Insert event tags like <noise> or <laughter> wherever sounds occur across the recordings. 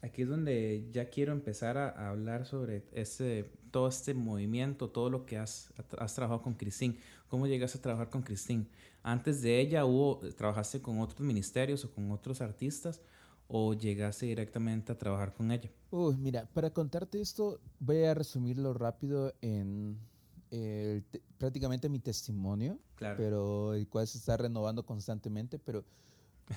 Aquí es donde ya quiero empezar a, hablar sobre ese, todo este movimiento, todo lo que has, has trabajado con Cristín. ¿Cómo llegaste a trabajar con Cristín? Antes de ella, hubo, ¿trabajaste con otros ministerios o con otros artistas? ¿O llegaste directamente a trabajar con ella? Uy, mira, para contarte esto, voy a resumirlo rápido en prácticamente mi testimonio, claro. pero el cual se está renovando constantemente, pero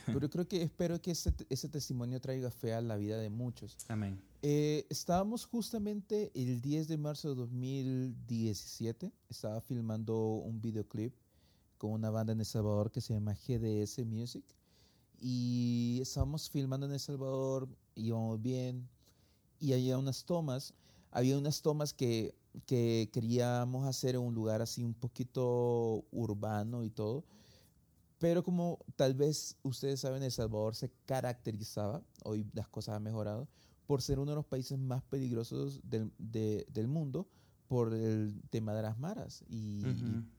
pero creo que espero que ese, ese, testimonio traiga fe a la vida de muchos. Amén. Eh, estábamos justamente el 10 de marzo de 2017, estaba filmando un videoclip con una banda en El Salvador que se llama GDS Music. Y estábamos filmando en El Salvador, íbamos bien, y había unas tomas, había unas tomas que, que queríamos hacer en un lugar así un poquito urbano y todo pero como tal vez ustedes saben, El Salvador se caracterizaba, hoy las cosas han mejorado, por ser uno de los países más peligrosos del, del mundo por el tema de las maras y,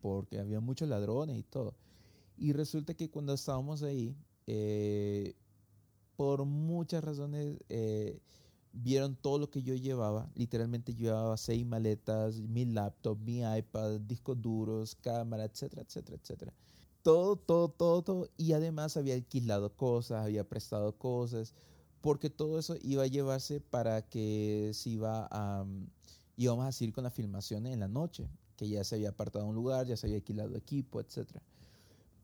porque había muchos ladrones y todo. Y resulta que cuando estábamos ahí, eh, por muchas razones, eh, vieron todo lo que yo llevaba. Literalmente llevaba seis maletas, mi laptop, mi iPad, discos duros, cámara, etcétera, etcétera, etcétera todo, todo, todo, todo. Y además había alquilado cosas, había prestado cosas, porque todo eso iba a llevarse para que se iba a, mm, íbamos a seguir con la filmación en la noche, que ya se había apartado un lugar, ya se había alquilado equipo, etc.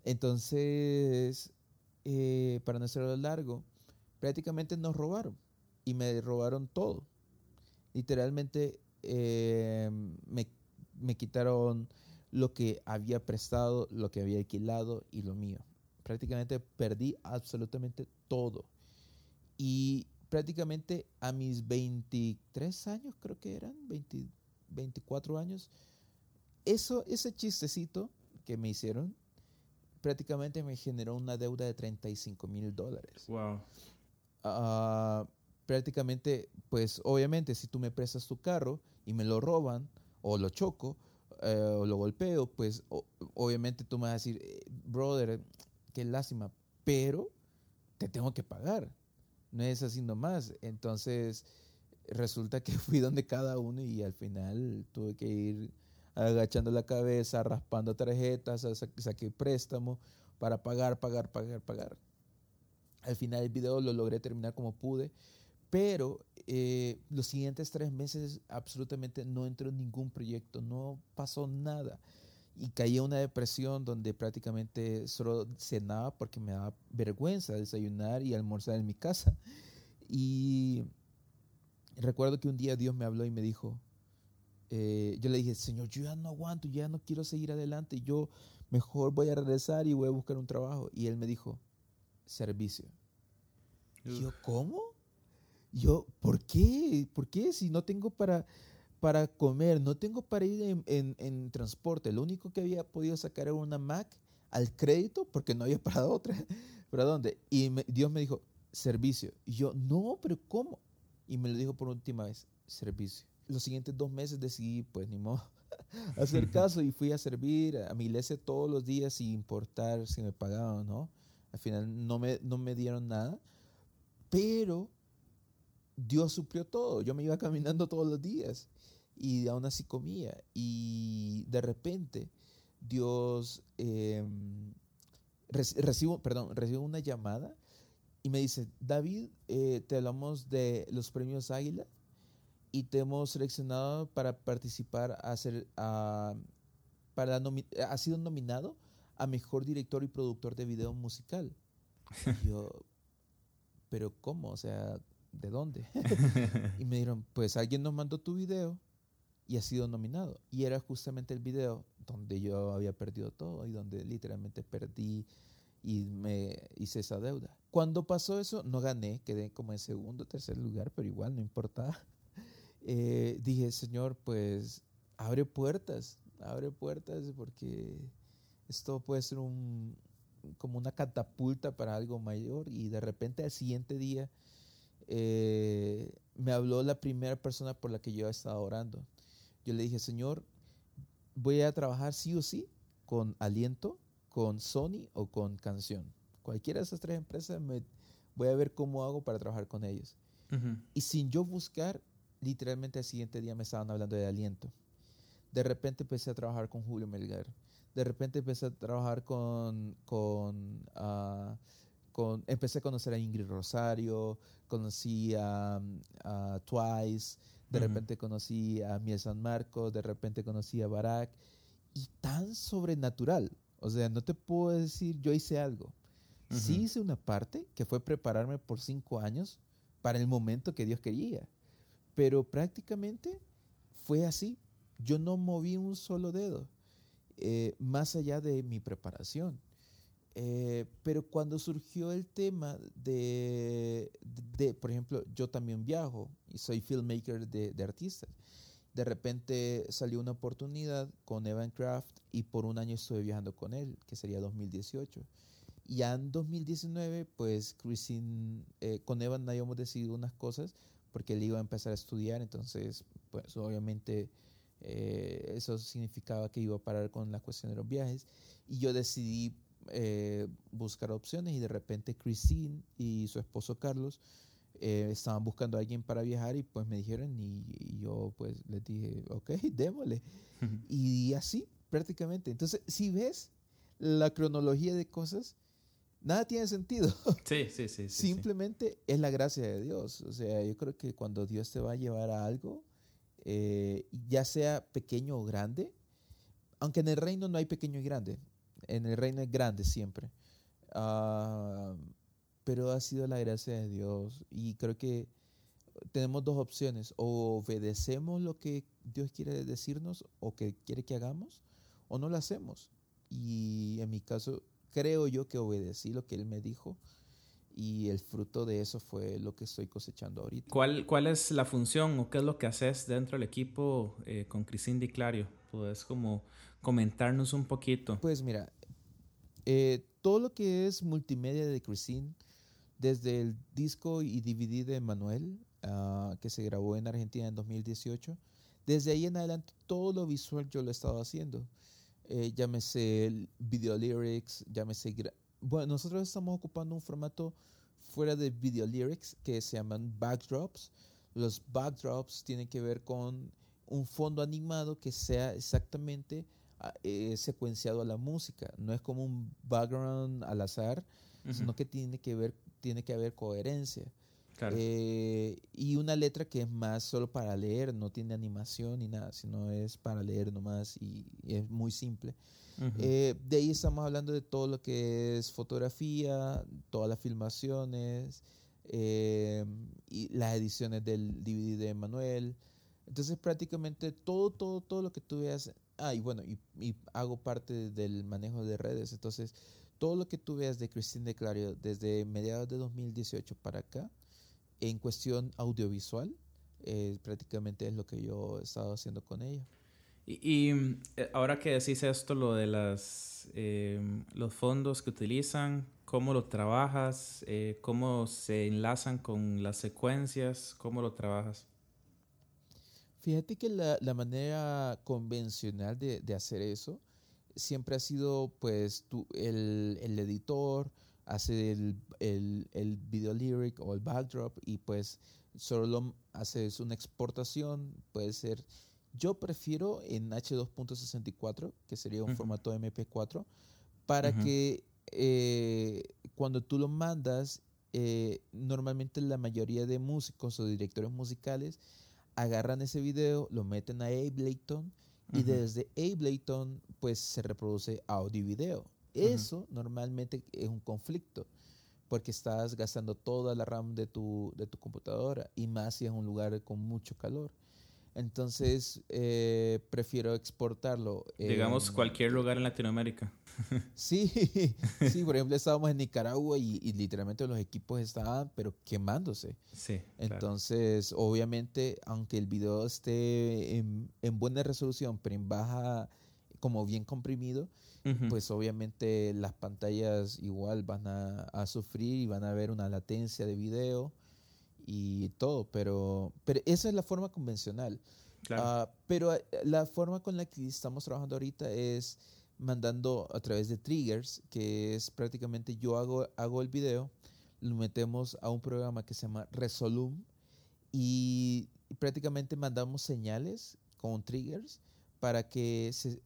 Entonces, eh, para no hacerlo largo, prácticamente nos robaron y me robaron todo. Literalmente eh, me, me quitaron lo que había prestado, lo que había alquilado y lo mío. Prácticamente perdí absolutamente todo. Y prácticamente a mis 23 años, creo que eran, 24 años, eso, ese chistecito que me hicieron, prácticamente me generó una deuda de 35 mil dólares. Wow. Ah, prácticamente, pues obviamente, si tú me prestas tu carro y me lo roban o lo choco, eh, o lo golpeo, pues obviamente tú me vas a decir, eh, brother, qué lástima, pero te tengo que pagar. No es así nomás. Entonces, resulta que <laughs> fui donde cada uno y al final tuve que ir agachando la cabeza, raspando tarjetas, saqué préstamo para pagar, pagar, pagar, pagar. Al final el video lo logré terminar como pude, pero eh, los siguientes tres meses absolutamente no entró en ningún proyecto, no pasó nada. Y caí en una depresión donde prácticamente solo cenaba porque me daba vergüenza desayunar y almorzar en mi casa. Y recuerdo que un día Dios me habló y me dijo, eh, yo le dije, Señor, yo ya no aguanto, ya no quiero seguir adelante, yo mejor voy a regresar y voy a buscar un trabajo. Y él me dijo, servicio. Y yo, ¿cómo? Yo, ¿por qué? ¿Por qué? Si no tengo para, para comer, no tengo para ir en, transporte. Lo único que había podido sacar era una Mac al crédito porque no había <laughs> para otra. ¿Para dónde? Y Dios me dijo, servicio. Y yo, no, pero ¿cómo? Y me lo dijo por última vez, servicio. Los siguientes dos meses decidí, pues ni modo, <laughs> hacer caso y fui a servir a mi iglesia todos los días sin importar si me pagaban o no. Al final no me, no me dieron nada, pero Dios suplió todo. Yo me iba caminando todos los días y aún así comía. Y de repente Dios em, recibo, perdón, recibo una llamada y me dice, David, eh, te hablamos de los premios Águila y te hemos seleccionado para participar a a, para ha sido nominado a mejor director y productor de video musical. Y yo, pero ¿cómo? O sea, ¿de dónde? <laughs> y me dijeron, pues alguien nos mandó tu video y ha sido nominado. Y era justamente el video donde yo había perdido todo y donde literalmente perdí y me hice esa deuda. Cuando pasó eso, no gané, quedé como en segundo tercer lugar, pero igual no importaba. <laughs> Eh, dije, Señor, pues abre puertas, abre puertas porque esto puede ser un, como una catapulta para algo mayor. Y de repente al siguiente día eh, me habló la primera persona por la que yo estaba orando. Yo le dije, Señor, voy a trabajar sí o sí con Aliento, con Sony o con Canción. Cualquiera de esas tres empresas me, voy a ver cómo hago para trabajar con ellos. Y sin yo buscar, literalmente al siguiente día me estaban hablando de aliento. De repente empecé a trabajar con Julio Melgar. De repente empecé a trabajar con, con, ah, con empecé a conocer a Ingrid Rosario, conocí a, Twice, de repente conocí a Miel San Marcos, de repente conocí a Barack. Y tan sobrenatural. O sea, no te puedo decir, yo hice algo. Sí hice una parte, que fue prepararme por cinco años para el momento que Dios quería. Pero prácticamente fue así. Yo no moví un solo dedo, eh, más allá de mi preparación. Eh, pero cuando surgió el tema de, de, por ejemplo, yo también viajo y soy filmmaker de, de, artistas. De repente salió una oportunidad con Evan Craft y por un año estuve viajando con él, que sería 2018. Y ya en 2019, pues Christine, eh, con Evan habíamos decidido unas cosas porque él iba a empezar a estudiar, entonces, pues obviamente eh, eso significaba que iba a parar con la cuestión de los viajes. Y yo decidí eh, buscar opciones y de repente Christine y su esposo Carlos estaban buscando a alguien para viajar y pues me dijeron y, y yo pues les dije, ok, <laughs> démosle. y así prácticamente. Entonces, si ves la cronología de cosas, nada tiene sentido. <laughs> Sí, sí, sí. Simplemente es la gracia de Dios. O sea, yo creo que cuando Dios te va a llevar a algo, eh, ya sea pequeño o grande, aunque en el reino no hay pequeño y grande, en el reino es grande siempre. Ah, pero ha sido la gracia de Dios y creo que tenemos dos opciones, o obedecemos lo que Dios quiere decirnos o que quiere que hagamos, o no lo hacemos. Y en mi caso, creo yo que obedecí lo que él me dijo y el fruto de eso fue lo que estoy cosechando ahorita. ¿Cuál, cuál es la función o qué es lo que haces dentro del equipo eh, con Cristín Di Clario? ¿Puedes como comentarnos un poquito? Pues mira, eh, todo lo que es multimedia de Cristín, desde el disco y DVD de Manuel, ah, que se grabó en Argentina en 2018, desde ahí en adelante todo lo visual yo lo he estado haciendo eh, llámese video lyrics, llámese... Bueno, nosotros estamos ocupando un formato fuera de video lyrics que se llaman backdrops. Los backdrops tienen que ver con un fondo animado que sea exactamente eh, secuenciado a la música. No es como un background al azar, sino que tiene que ver, tiene que haber coherencia. Eh, y una letra que es más solo para leer, no tiene animación ni nada, sino es para leer nomás y, es muy simple. Eh, de ahí estamos hablando de todo lo que es fotografía, todas las filmaciones eh, y las ediciones del DVD de Manuel. Entonces prácticamente todo, todo, todo lo que tú veas. Ah, y bueno, y, hago parte del manejo de redes. Entonces, todo lo que tú veas de Cristina de Clario desde mediados de 2018 para acá, en cuestión audiovisual, eh, prácticamente es lo que yo he estado haciendo con ella. Y, eh, ahora que decís esto, lo de las, em, los fondos que utilizan, cómo lo trabajas, eh, cómo se enlazan con las secuencias, cómo lo trabajas. Fíjate que la, la manera convencional de, de, hacer eso siempre ha sido pues tú, el, el editor, hace el, el, el, video lyric o el backdrop y pues solo haces una exportación, puede ser, yo prefiero en H2.64, que sería un formato MP4, para que eh, cuando tú lo mandas, eh, normalmente la mayoría de músicos o directores musicales agarran ese video, lo meten a Ableton y desde Ableton pues se reproduce audio y video. Eso normalmente es un conflicto porque estás gastando toda la RAM de tu, de tu computadora y más si es un lugar con mucho calor. Entonces, eh, prefiero exportarlo. Digamos, cualquier lugar en Latinoamérica. <laughs> sí, sí, por ejemplo, estábamos en Nicaragua y, literalmente los equipos estaban, pero quemándose. Sí. Entonces, obviamente, aunque el video esté en, en buena resolución, pero en baja, como bien comprimido, pues obviamente las pantallas igual van a, sufrir y van a haber una latencia de video y todo, pero, pero esa es la forma convencional. Ah, pero eh, la forma con la que estamos trabajando ahorita es mandando a través de triggers, que es prácticamente yo hago, hago el video, lo metemos a un programa que se llama Resolum, y, prácticamente mandamos señales con triggers para que se,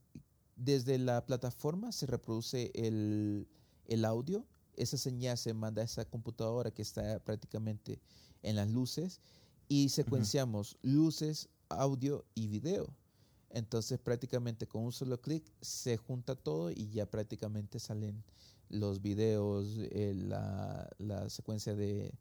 desde la plataforma se reproduce el, el audio. Esa señal se manda a esa computadora que está prácticamente en las luces y secuenciamos luces, audio y video. Entonces prácticamente con un solo clic se junta todo y ya prácticamente salen los videos, eh, la, la, secuencia de,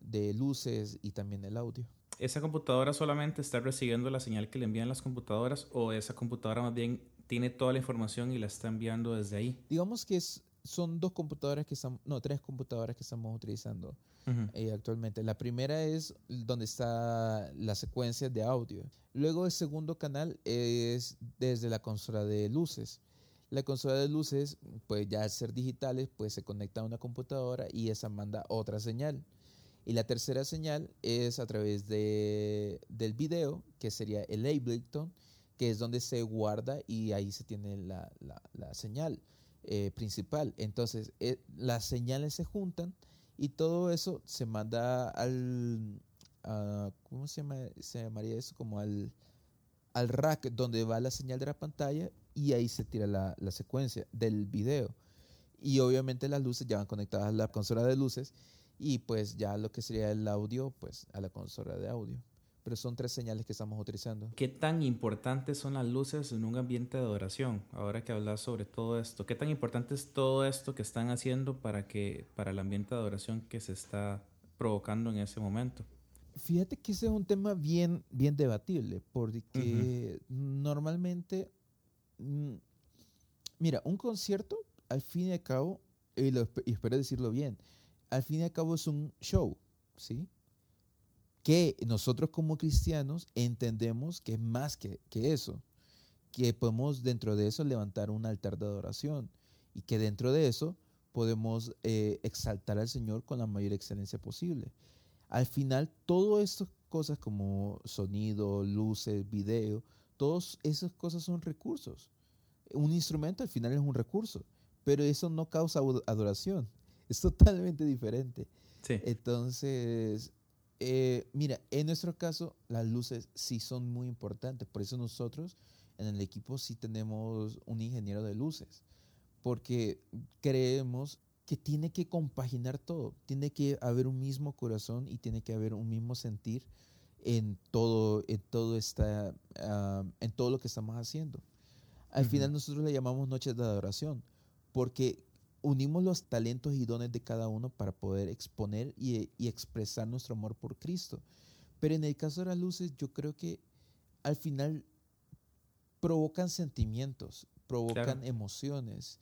de, luces y también el audio. ¿Esa computadora solamente está recibiendo la señal que le envían las computadoras o esa computadora más bien tiene toda la información y la está enviando desde ahí? Digamos que es, son dos computadoras que estamos, no, tres computadoras que estamos utilizando eh, actualmente. La primera es donde está la secuencia de audio. Luego el segundo canal es desde la consola de luces. La consola de luces, pues ya al ser digitales, pues se conecta a una computadora y esa manda otra señal. Y la tercera señal es a través de, del video, que sería el Ableton, que es donde se guarda y ahí se tiene la, la, señal eh, principal. Entonces, eh, las señales se juntan y todo eso se manda al, ¿cómo se, llama? se llamaría eso? Como al, al rack donde va la señal de la pantalla y ahí se tira la, la, secuencia del video. Y obviamente las luces ya van conectadas a la consola de luces y pues ya lo que sería el audio, pues a la consola de audio. Pero son tres señales que estamos utilizando. ¿Qué tan importantes son las luces en un ambiente de adoración? Ahora que hablas sobre todo esto, ¿qué tan importante es todo esto que están haciendo para que para el ambiente de adoración que se está provocando en ese momento? Fíjate que ese es un tema bien, bien debatible, porque normalmente, mm, mira, un concierto, al fin y al cabo, y, espero decirlo bien, al fin y al cabo es un show, ¿sí? Que nosotros como cristianos entendemos que es más que, que eso, que podemos dentro de eso levantar un altar de adoración y que dentro de eso podemos eh, exaltar al Señor con la mayor excelencia posible. Al final, todas estas cosas como sonido, luces, video, todas esas cosas son recursos. Un instrumento al final es un recurso, pero eso no causa adoración. <laughs> Es totalmente diferente. Entonces, eh, mira, en nuestro caso, las luces sí son muy importantes. Por eso nosotros en el equipo sí tenemos un ingeniero de luces, porque creemos que tiene que compaginar todo, tiene que haber un mismo corazón y tiene que haber un mismo sentir en todo, en todo, esta, ah, en todo lo que estamos haciendo. Al final nosotros le llamamos noches de adoración, porque unimos los talentos y dones de cada uno para poder exponer y, expresar nuestro amor por Cristo. Pero en el caso de las luces, yo creo que al final provocan sentimientos, provocan emociones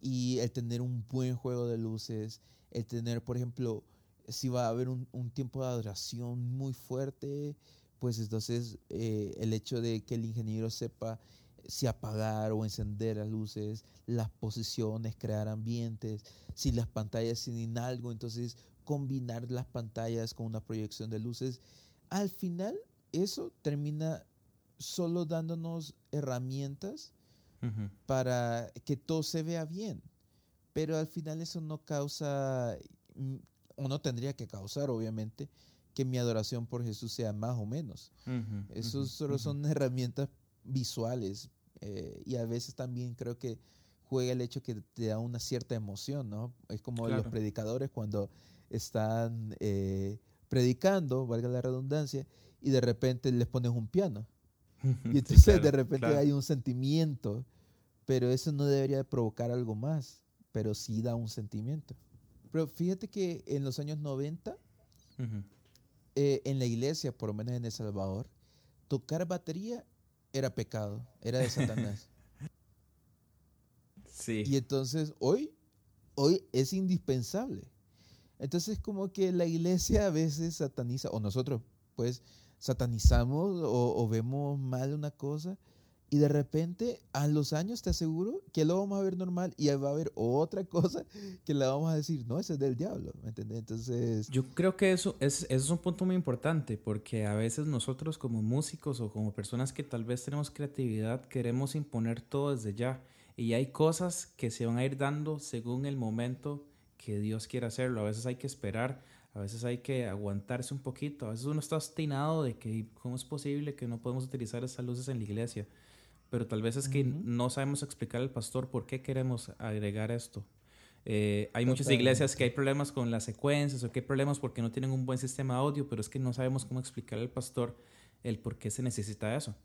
y el tener un buen juego de luces, el tener, por ejemplo, si va a haber un, tiempo de adoración muy fuerte, pues entonces eh, el hecho de que el ingeniero sepa si apagar o encender las luces, las posiciones, crear ambientes, si las pantallas tienen algo, entonces combinar las pantallas con una proyección de luces. Al final, eso termina solo dándonos herramientas para que todo se vea bien. Pero al final eso no causa, mm, o no tendría que causar, obviamente, que mi adoración por Jesús sea más o menos. Eso solo son herramientas visuales. Eh, y a veces también creo que juega el hecho que te da una cierta emoción, ¿no? Es como los predicadores cuando están eh, predicando, valga la redundancia, y de repente les pones un piano. Y entonces de repente hay un sentimiento, pero eso no debería provocar algo más, pero sí da un sentimiento. Pero fíjate que en los años 90, eh, en la iglesia, por lo menos en El Salvador, tocar batería era pecado, era de Satanás. <laughs> sí. Y entonces hoy, hoy es indispensable. Entonces como que la iglesia a veces sataniza, o nosotros pues satanizamos o, vemos mal una cosa y de repente a los años te aseguro que lo vamos a ver normal y va a haber otra <laughs> cosa que le vamos a decir, no, ese es del diablo, ¿me entiendes? Entonces... Yo creo que eso es, eso es un punto muy importante porque a veces nosotros como músicos o como personas que tal vez tenemos creatividad queremos imponer todo desde ya y hay cosas que se van a ir dando según el momento que Dios quiera hacerlo. A veces hay que esperar A veces hay que aguantarse un poquito. A veces uno está obstinado de que cómo es posible que no podemos utilizar esas luces en la iglesia. Pero tal vez es que no sabemos explicar al pastor por qué queremos agregar esto. Eh, hay muchas iglesias que hay problemas con las secuencias o que hay problemas porque no tienen un buen sistema de audio, pero es que no sabemos cómo explicar al pastor el por qué se necesita eso.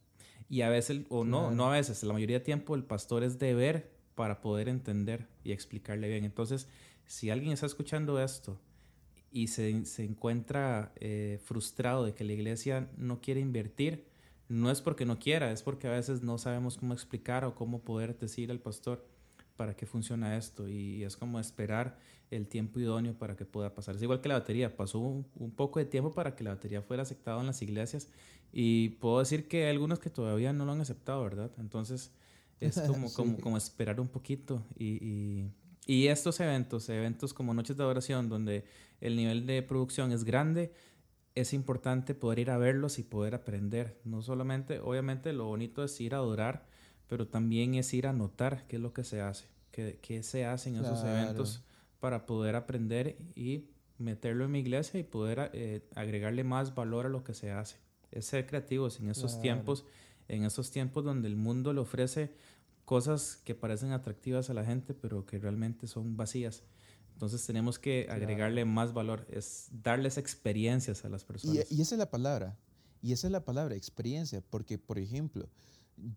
Y a veces, o no, no a veces, la mayoría de tiempo el pastor es de ver para poder entender y explicarle bien. Entonces, si alguien está escuchando esto y se, se encuentra eh, frustrado de que la iglesia no quiere invertir, no es porque no quiera, es porque a veces no sabemos cómo explicar o cómo poder decir al pastor para qué funciona esto y es como esperar el tiempo idóneo para que pueda pasar. Es igual que la batería, pasó un, poco de tiempo para que la batería fuera aceptada en las iglesias y puedo decir que hay algunos que todavía no lo han aceptado, ¿verdad? Entonces es <laughs> como, como, como esperar un poquito y, y, estos eventos, eventos como Noches de Adoración, donde el nivel de producción es grande, es importante poder ir a verlos y poder aprender. No solamente, obviamente lo bonito es ir a adorar, pero también es ir a notar qué es lo que se hace, qué, qué se hace en esos eventos para poder aprender y meterlo en mi iglesia y poder eh, agregarle más valor a lo que se hace. Es ser creativos en esos tiempos, en esos tiempos donde el mundo le ofrece cosas que parecen atractivas a la gente, pero que realmente son vacías. Entonces tenemos que agregarle más valor, es darles experiencias a las personas. Y, esa es la palabra, y esa es la palabra, experiencia, porque por ejemplo,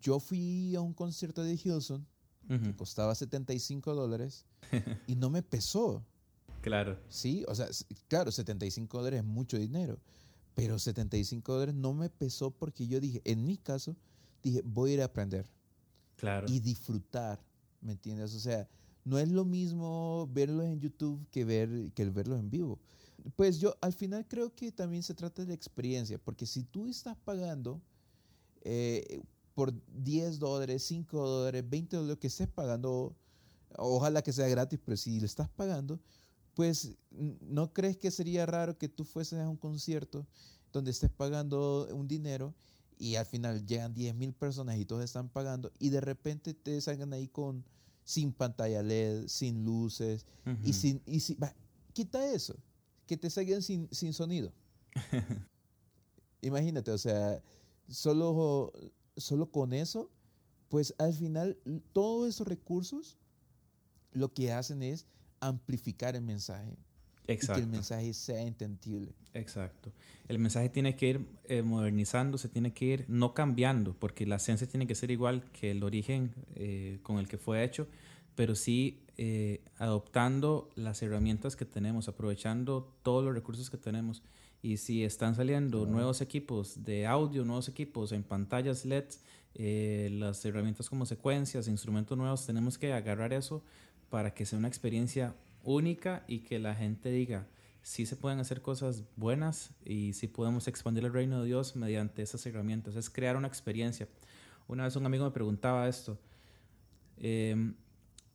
yo fui a un concierto de Hilson que costaba 75 dólares y no me pesó. <laughs> Claro. Sí, o sea, claro, 75 dólares es mucho dinero, pero 75 dólares no me pesó porque yo dije, en mi caso, dije, voy a ir a aprender. Claro. Y disfrutar, ¿me entiendes? O sea, no es lo mismo verlo en YouTube que, ver, que verlo en vivo. Pues yo al final creo que también se trata de experiencia, porque si tú estás pagando eh, por 10 dólares, 5 dólares, 20 dólares, que estés pagando, ojalá que sea gratis, pero si le estás pagando, pues no crees que sería raro que tú fueses a un concierto donde estés pagando un dinero y al final llegan 10 mil personas y todos están pagando y de repente te salgan ahí con sin pantalla LED, sin luces y sin... Y quita eso, que te salgan sin, sin sonido. <laughs> Imagínate, o sea, solo, solo con eso, pues al final todos esos recursos lo que hacen es amplificar el mensaje. Exacto. Y que el mensaje sea entendible. Exacto. El mensaje tiene que ir eh, modernizándose, tiene que ir no cambiando, porque la esencia tiene que ser igual que el origen eh, con el que fue hecho, pero sí eh, adoptando las herramientas que tenemos, aprovechando todos los recursos que tenemos. Y si están saliendo nuevos equipos de audio, nuevos equipos en pantallas LED, las herramientas como secuencias, instrumentos nuevos, tenemos que agarrar eso para que sea una experiencia única y que la gente diga, sí se pueden hacer cosas buenas y sí podemos expandir el reino de Dios mediante esas herramientas. Es crear una experiencia. Una vez un amigo me preguntaba esto. Em,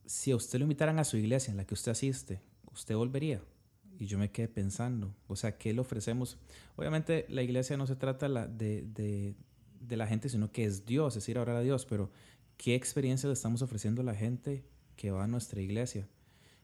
si a usted lo invitaran a su iglesia en la que usted asiste, ¿usted volvería? Y yo me quedé pensando, o sea, ¿qué le ofrecemos? Obviamente la iglesia no se trata de, de, de la gente, sino que es Dios, es ir a orar a Dios, pero ¿qué experiencia le estamos ofreciendo a la gente que va a nuestra iglesia?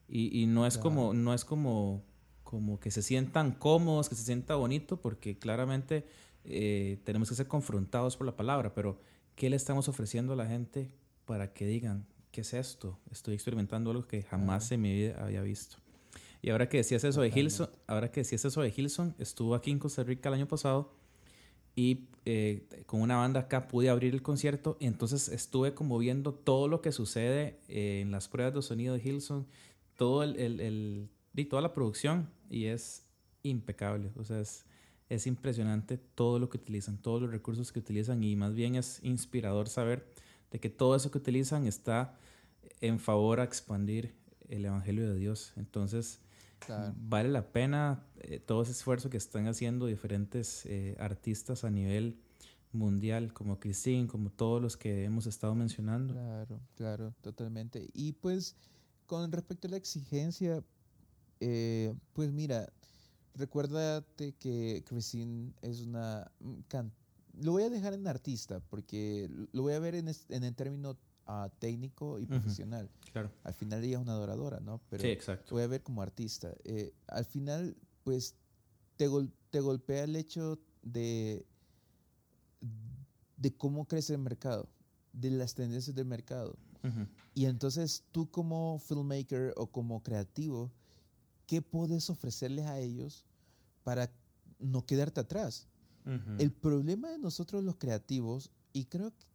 Y, y no es como, no es como, como que se sientan cómodos, que se sienta bonito, porque claramente eh, tenemos que ser confrontados por la palabra, pero ¿qué le estamos ofreciendo a la gente para que digan, ¿qué es esto? Estoy experimentando algo que jamás en mi vida había visto. Y ahora que decías eso de Hilson, ahora que decías eso de Hilson, estuvo aquí en Costa Rica el año pasado y eh, con una banda acá pude abrir el concierto y entonces estuve como viendo todo lo que sucede eh, en las pruebas de sonido de Hilson todo el, el, y toda la producción y es impecable. O sea, es, es impresionante todo lo que utilizan, todos los recursos que utilizan y más bien es inspirador saber de que todo eso que utilizan está en favor a expandir el Evangelio de Dios. Entonces, vale la pena eh, todo ese esfuerzo que están haciendo diferentes eh, artistas a nivel mundial, como Christine, como todos los que hemos estado mencionando. Claro, claro, totalmente. Y pues con respecto a la exigencia, eh, pues mira, recuérdate que Christine es una... Lo voy a dejar en artista porque lo voy a ver en, en el término uh, técnico y profesional. Claro. Al final ella es una adoradora, ¿no? Pero sí, exacto. Lo voy a ver como artista. Eh, al final, pues te, te golpea el hecho de, de cómo crece el mercado, de las tendencias del mercado. Y entonces tú como filmmaker o como creativo, ¿qué puedes ofrecerles a ellos para no quedarte atrás? El problema de nosotros los creativos, y creo que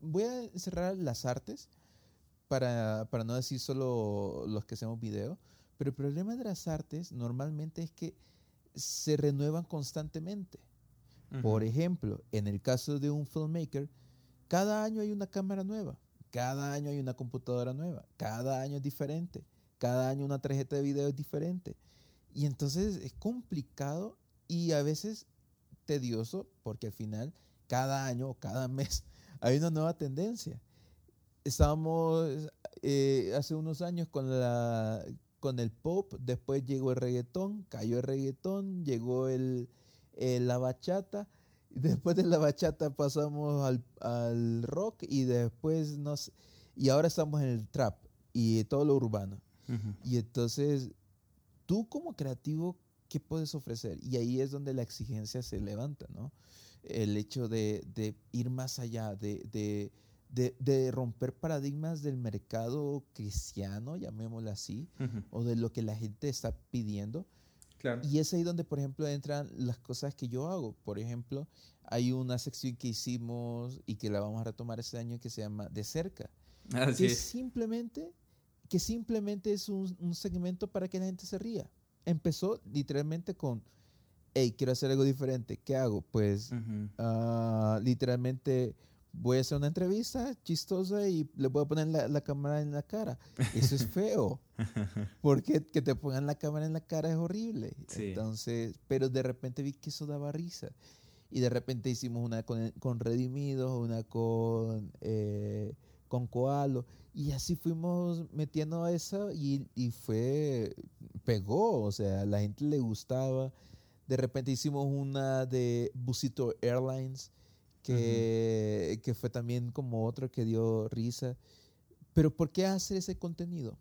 voy a cerrar las artes para, para no decir solo los que hacemos video, pero el problema de las artes normalmente es que se renuevan constantemente. Por ejemplo, en el caso de un filmmaker, cada año hay una cámara nueva, cada año hay una computadora nueva, cada año es diferente, cada año una tarjeta de video es diferente. Y entonces es complicado y a veces tedioso porque al final cada año o cada mes <laughs> hay una nueva tendencia. Estábamos eh, hace unos años con, la, con el pop, después llegó el reggaetón, cayó el reggaetón, llegó el, la bachata, después de la bachata pasamos al, rock y después nos... Y ahora estamos en el trap y todo lo urbano. Y entonces, tú como creativo, ¿qué puedes ofrecer? Y ahí es donde la exigencia se levanta, ¿no? El hecho de, ir más allá, de, de, romper paradigmas del mercado cristiano, llamémoslo así, o de lo que la gente está pidiendo y es ahí donde, por ejemplo, entran las cosas que yo hago. Por ejemplo, hay una sección que hicimos y que la vamos a retomar este año que se llama De cerca. que simplemente que simplemente es un, segmento para que la gente se ría. Empezó literalmente con, hey, quiero hacer algo diferente, ¿qué hago? Pues ah, literalmente voy a hacer una entrevista chistosa y le voy a poner la, cámara en la cara. Eso es feo. <laughs> Porque que te pongan la cámara en la cara es horrible. Entonces, pero de repente vi que eso daba risa. Y de repente hicimos una con, con Redimidos, una con, eh, con Koalo. Y así fuimos metiendo eso y, y fue, pegó. O sea, a la gente le gustaba. De repente hicimos una de Busito Airlines que, que fue también como otro que dio risa. Pero ¿por qué hacer ese contenido?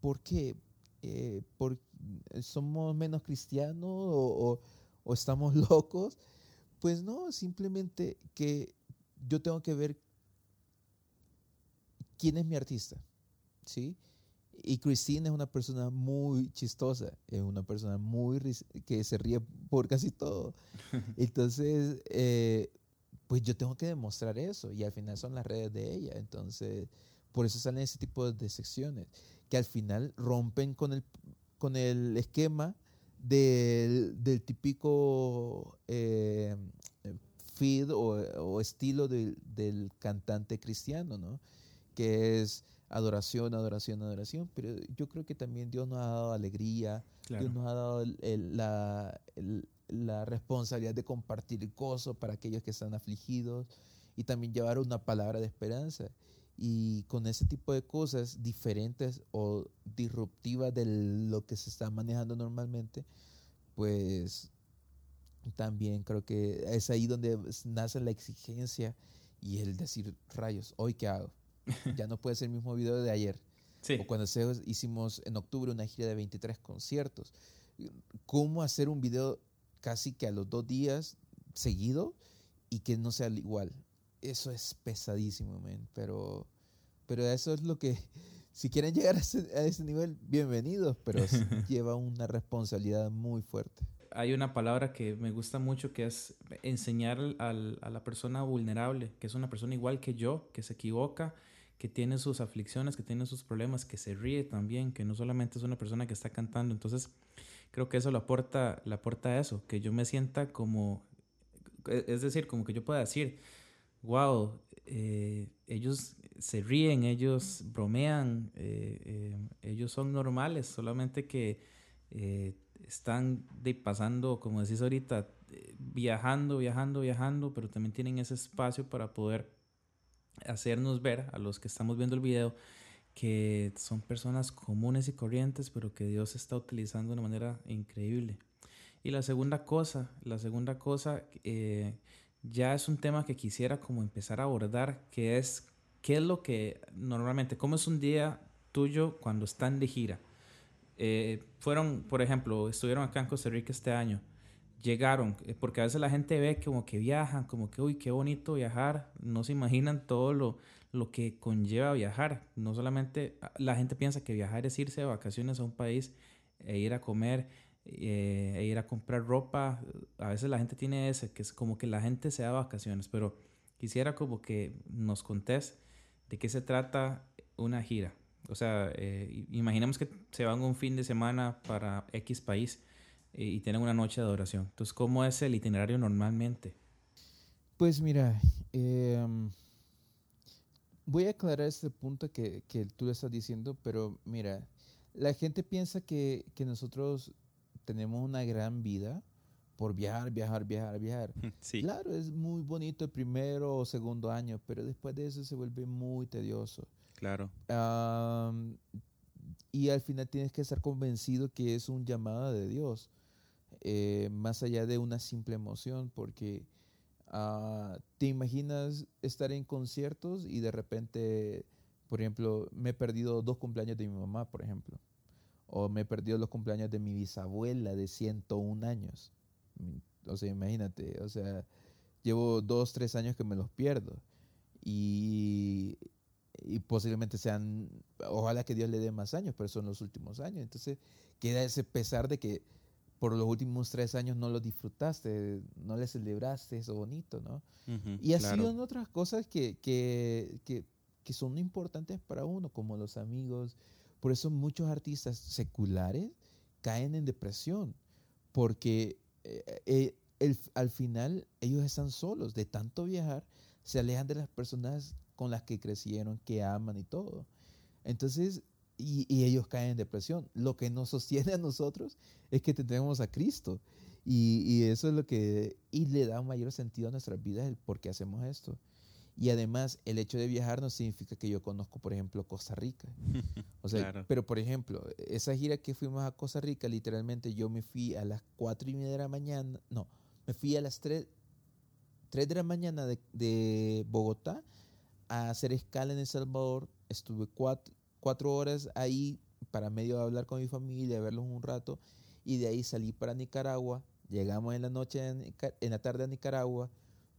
¿Por qué? Eh, ¿por, ¿Somos menos cristianos o, o, estamos <laughs> locos? Pues no, simplemente que yo tengo que ver quién es mi artista, ¿sí? Y Christine es una persona muy chistosa, es una persona muy que se ríe por casi todo. <laughs> Entonces, eh, pues yo tengo que demostrar eso y al final son las redes de ella. Entonces, por eso salen ese tipo de secciones que al final rompen con el, con el esquema del, típico eh, feed o, estilo del cantante cristiano, ¿no? Que es adoración, adoración, adoración, pero yo creo que también Dios nos ha dado alegría, Dios nos ha dado la, la responsabilidad de compartir gozo para aquellos que están afligidos y también llevar una palabra de esperanza. Y con ese tipo de cosas diferentes o disruptivas de lo que se está manejando normalmente, pues también creo que es ahí donde nace la exigencia y el decir, rayos, ¿hoy qué hago? <laughs> Ya no puede ser el mismo video de ayer. O cuando hicimos en octubre una gira de 23 conciertos. ¿Cómo hacer un video casi que a los dos días seguido y que no sea igual. Eso es pesadísimo, man. Pero, pero eso es lo que, <laughs> si quieren llegar a ese, nivel, bienvenidos, pero <laughs> lleva una responsabilidad muy fuerte. Hay una palabra que me gusta mucho que es enseñar a la persona vulnerable, que es una persona igual que yo, que se equivoca, que tiene sus aflicciones, que tiene sus problemas, que se ríe también, que no solamente es una persona que está cantando. Entonces, creo que eso lo aporta, le aporta eso, que yo me sienta como, e, es decir, como que yo pueda decir, wow, eh, ellos se ríen, ellos bromean, eh, eh, ellos son normales, solamente que están pasando, como decís ahorita, viajando, viajando, viajando, pero también tienen ese espacio para poder hacernos ver a los que estamos viendo el video que son personas comunes y corrientes, pero que Dios está utilizando de una manera increíble. Y la segunda cosa, la segunda cosa, eh, ya es un tema que quisiera como empezar a abordar, que es qué es lo que normalmente, cómo es un día tuyo cuando están de gira. Eh, fueron, por ejemplo, estuvieron acá en Costa Rica este año. Llegaron, eh, porque a veces la gente ve como que viajan, como que, uy, qué bonito viajar, no se imaginan todo lo, lo que conlleva viajar. No solamente ah, la gente piensa que viajar es irse de vacaciones a un país e ir a comer eh, e ir a comprar ropa. A veces la gente tiene ese, que es como que la gente se da vacaciones, pero quisiera como que nos contés de qué se trata una gira. O sea, eh, imaginemos que se van un fin de semana para X país y tienen una noche de adoración. Entonces, ¿cómo es el itinerario normalmente? Pues mira, em, voy a aclarar este punto que, que tú estás diciendo, pero mira, la gente piensa que, que nosotros tenemos una gran vida por viajar, viajar, viajar, viajar. <laughs> Sí. Claro, es muy bonito el primero o segundo año, pero después de eso se vuelve muy tedioso. Claro. y al final tienes que estar convencido que es un llamado de Dios, eh, más allá de una simple emoción, porque ah, te imaginas estar en conciertos y de repente, por ejemplo, me he perdido dos cumpleaños de mi mamá, por ejemplo, o me he perdido los cumpleaños de mi bisabuela de 101 años. O sea, imagínate, o sea, llevo dos, tres años que me los pierdo. Y y posiblemente sean, ojalá que Dios le dé más años, pero son los últimos años. Entonces queda ese pesar de que por los últimos tres años no lo disfrutaste, no le celebraste eso bonito, ¿no? y así son otras cosas que, que, que, que, son importantes para uno, como los amigos. Por eso muchos artistas seculares caen en depresión, porque eh, eh, el, al final ellos están solos, de tanto viajar, se alejan de las personas con las que crecieron, que aman y todo. Entonces, y, ellos caen en depresión. Lo que nos sostiene a nosotros es que tenemos a Cristo. Y, eso es lo que, y le da un mayor sentido a nuestras vidas el por qué hacemos esto. Y además, el hecho de viajar no significa que yo conozco, por ejemplo, Costa Rica. <laughs> O sea, pero por ejemplo, esa gira que fuimos a Costa Rica, literalmente yo me fui a las cuatro y media de la mañana, no, me fui a las 3, de la mañana de, de Bogotá a hacer escala en El Salvador. Estuve cuatro, cuatro horas ahí para medio hablar con mi familia, verlos un rato. Y de ahí salí para Nicaragua. Llegamos en la noche, en, la tarde a Nicaragua.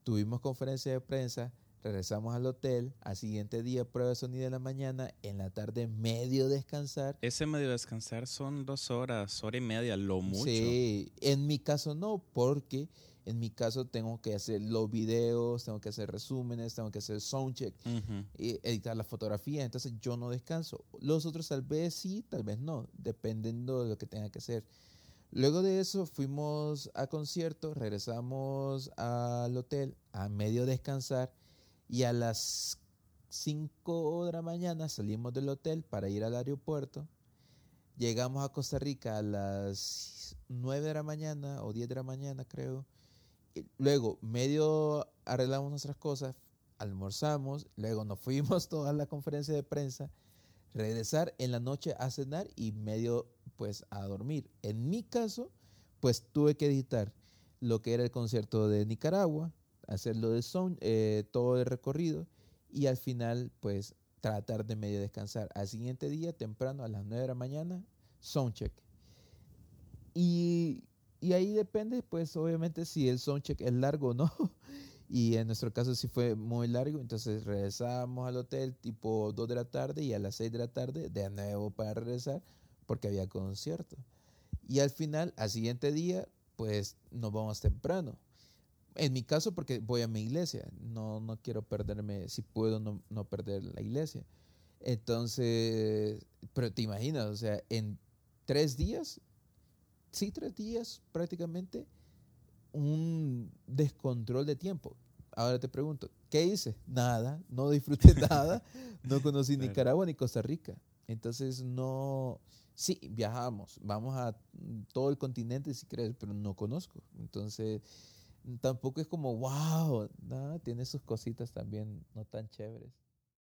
Tuvimos conferencia de prensa. Regresamos al hotel. Al siguiente día, prueba de sonido en la mañana. En la tarde, medio descansar. Ese medio descansar son dos horas, hora y media, lo mucho. Sí, en mi caso no, porque en mi caso tengo que hacer los videos, tengo que hacer resúmenes, tengo que hacer soundcheck, y editar la fotografía, entonces yo no descanso. Los otros tal vez sí, tal vez no, dependiendo de lo que tenga que hacer. Luego de eso fuimos a concierto, regresamos al hotel a medio descansar y a las 5 de la mañana salimos del hotel para ir al aeropuerto. Llegamos a Costa Rica a las 9 de la mañana o 10 de la mañana creo luego, medio arreglamos nuestras cosas, almorzamos, luego nos fuimos <laughs> toda la conferencia de prensa, regresar en la noche a cenar y medio pues a dormir. En mi caso, pues tuve que editar lo que era el concierto de Nicaragua, hacerlo de son, eh, todo el recorrido y al final pues tratar de medio descansar. Al siguiente día, temprano, a las 9 de la mañana, soundcheck. Y y ahí depende, pues obviamente si el soundcheck es largo o no. <laughs> Y en nuestro caso sí fue muy largo, entonces regresamos al hotel tipo 2 de la tarde y a las 6 de la tarde de nuevo para regresar porque había concierto. Y al final, al siguiente día, pues nos vamos temprano. En mi caso porque voy a mi iglesia, no, no quiero perderme, si puedo no, no perder la iglesia. Entonces, pero te imaginas, o sea, en tres días sí, tres días prácticamente, un descontrol de tiempo. Ahora te pregunto, ¿qué hice? Nada, no disfruté <laughs> nada, no conocí Nicaragua ni Costa Rica. Entonces no, sí, viajamos, vamos a todo el continente si crees, pero no conozco. Entonces tampoco es como, wow, nada, tiene sus cositas también no tan chéveres.